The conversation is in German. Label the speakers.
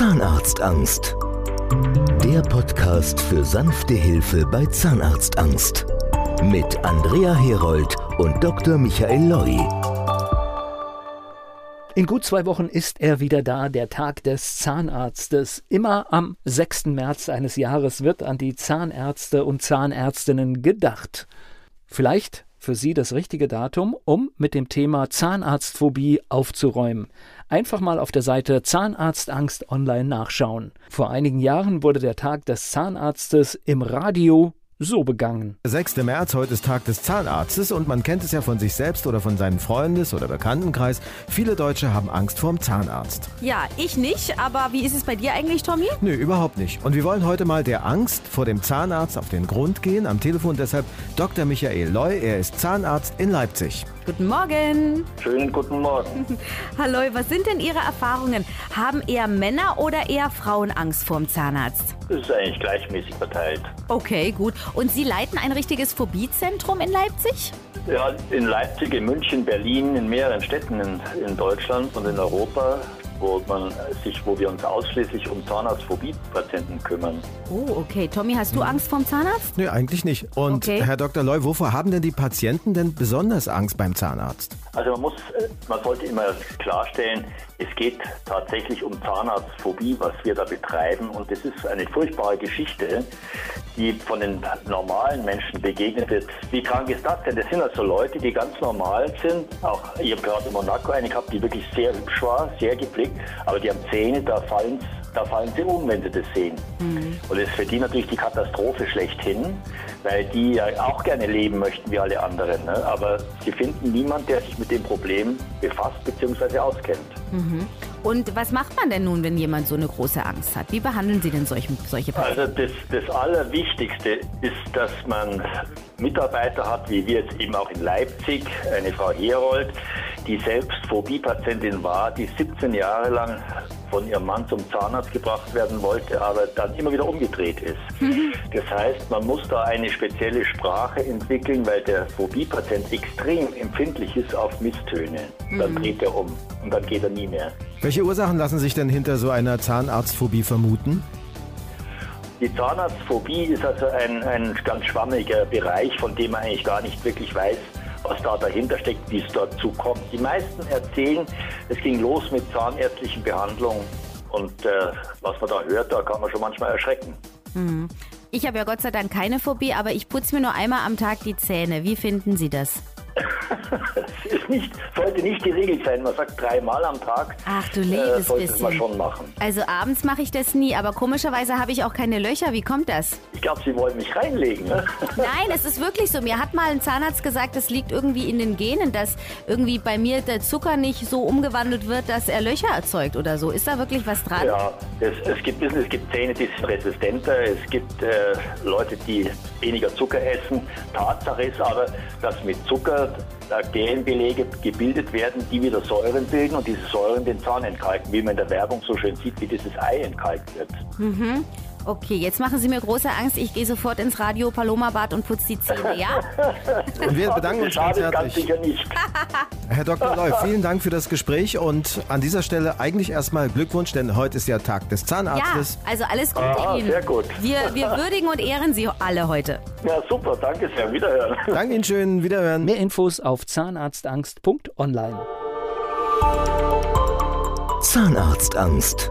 Speaker 1: Zahnarztangst. Der Podcast für sanfte Hilfe bei Zahnarztangst. Mit Andrea Herold und Dr. Michael Loi.
Speaker 2: In gut zwei Wochen ist er wieder da, der Tag des Zahnarztes. Immer am 6. März eines Jahres wird an die Zahnärzte und Zahnärztinnen gedacht. Vielleicht für Sie das richtige Datum, um mit dem Thema Zahnarztphobie aufzuräumen. Einfach mal auf der Seite Zahnarztangst online nachschauen. Vor einigen Jahren wurde der Tag des Zahnarztes im Radio so begangen.
Speaker 3: 6. März, heute ist Tag des Zahnarztes und man kennt es ja von sich selbst oder von seinem Freundes- oder Bekanntenkreis. Viele Deutsche haben Angst vorm Zahnarzt.
Speaker 4: Ja, ich nicht, aber wie ist es bei dir eigentlich, Tommy?
Speaker 3: Nö, überhaupt nicht. Und wir wollen heute mal der Angst vor dem Zahnarzt auf den Grund gehen. Am Telefon deshalb Dr. Michael Loy, er ist Zahnarzt in Leipzig.
Speaker 4: Guten Morgen.
Speaker 5: Schönen guten Morgen.
Speaker 4: Hallo, was sind denn Ihre Erfahrungen? Haben eher Männer oder eher Frauen Angst vorm Zahnarzt?
Speaker 5: Das ist eigentlich gleichmäßig verteilt.
Speaker 4: Okay, gut. Und Sie leiten ein richtiges Phobiezentrum in Leipzig?
Speaker 5: Ja, in Leipzig, in München, Berlin, in mehreren Städten in, in Deutschland und in Europa wo, man sich, wo wir uns ausschließlich um Zahnarztphobie-Patienten kümmern.
Speaker 4: Oh, okay. Tommy, hast du Angst vorm Zahnarzt?
Speaker 3: Nö, eigentlich nicht. Und
Speaker 4: Okay.
Speaker 3: Herr Dr. Loy, wovor haben denn die Patienten denn besonders Angst beim Zahnarzt?
Speaker 5: Also man muss, äh, man sollte immer klarstellen, es geht tatsächlich um Zahnarztphobie, was wir da betreiben. Und das ist eine furchtbare Geschichte, die von den normalen Menschen begegnet wird. Wie krank ist das denn? Das sind also Leute, die ganz normal sind. Auch ich habe gerade in Monaco eine gehabt, die wirklich sehr hübsch war, sehr gepflegt, aber die haben Zähne, da fallen da fallen sie um, wenn sie das sehen. Und das ist für die natürlich die Katastrophe schlechthin, weil die ja auch gerne leben möchten wie alle anderen. Ne? Aber sie finden niemanden, der sich mit dem Problem befasst bzw. auskennt.
Speaker 4: Und was macht man denn nun, wenn jemand so eine große Angst hat? Wie behandeln Sie denn solche, solche Patienten?
Speaker 5: Also das, das Allerwichtigste ist, dass man Mitarbeiter hat, wie wir jetzt eben auch in Leipzig, eine Frau Herold, die selbst Phobie-Patientin war, die 17 Jahre lang von ihrem Mann zum Zahnarzt gebracht werden wollte, aber dann immer wieder umgedreht ist. Das heißt, man muss da eine spezielle Sprache entwickeln, weil der Phobie-Patient extrem empfindlich ist auf Misstöne. Dann dreht er um und dann geht er nie mehr.
Speaker 3: Welche Ursachen lassen sich denn hinter so einer Zahnarztphobie vermuten?
Speaker 5: Die Zahnarztphobie ist also ein, ein ganz schwammiger Bereich, von dem man eigentlich gar nicht wirklich weiß, was da dahinter steckt, wie es dazu kommt. Die meisten erzählen, es ging los mit zahnärztlichen Behandlungen und äh, was man da hört, da kann man schon manchmal erschrecken.
Speaker 4: Ich habe ja Gott sei Dank keine Phobie, aber ich putze mir nur einmal am Tag die Zähne. Wie finden Sie das?
Speaker 5: Das ist nicht, sollte nicht die Regel sein. Man sagt dreimal am Tag.
Speaker 4: Ach du
Speaker 5: äh,
Speaker 4: liebes
Speaker 5: sollte es man
Speaker 4: bisschen.
Speaker 5: schon machen.
Speaker 4: Also abends mache ich das nie, aber komischerweise habe ich auch keine Löcher. Wie kommt das?
Speaker 5: Ich glaube, Sie wollen mich reinlegen. Ne?
Speaker 4: Nein, es ist wirklich so. Mir hat mal ein Zahnarzt gesagt, das liegt irgendwie in den Genen, dass irgendwie bei mir der Zucker nicht so umgewandelt wird, dass er Löcher erzeugt oder so. Ist da wirklich was dran?
Speaker 5: Ja, es, es, gibt, es gibt Zähne, die sind resistenter, es gibt äh, Leute, die weniger Zucker essen. Tatsache ist aber, dass mit Zucker Bakterienbelege gebildet werden, die wieder Säuren bilden und diese Säuren den Zahn entkalken, wie man in der Werbung so schön sieht, wie dieses Ei entkalkt wird.
Speaker 4: Okay, jetzt machen Sie mir große Angst. Ich gehe sofort ins Radio Paloma Bad und putze die Zähne, ja?
Speaker 3: Und wir bedanken uns ganz herzlich. Herr Dr. Loy, vielen Dank für das Gespräch und an dieser Stelle eigentlich erstmal Glückwunsch, denn heute ist ja Tag des
Speaker 4: Ja,
Speaker 3: Zahnarztes.
Speaker 4: also alles Gute
Speaker 5: Ah,
Speaker 4: Ihnen.
Speaker 5: sehr gut.
Speaker 4: Wir, wir würdigen und ehren Sie alle heute.
Speaker 5: Ja, super, danke sehr. Wiederhören.
Speaker 3: Danke Ihnen schön, wiederhören.
Speaker 2: Mehr Infos auf zahnarztangst.online.
Speaker 1: Zahnarztangst.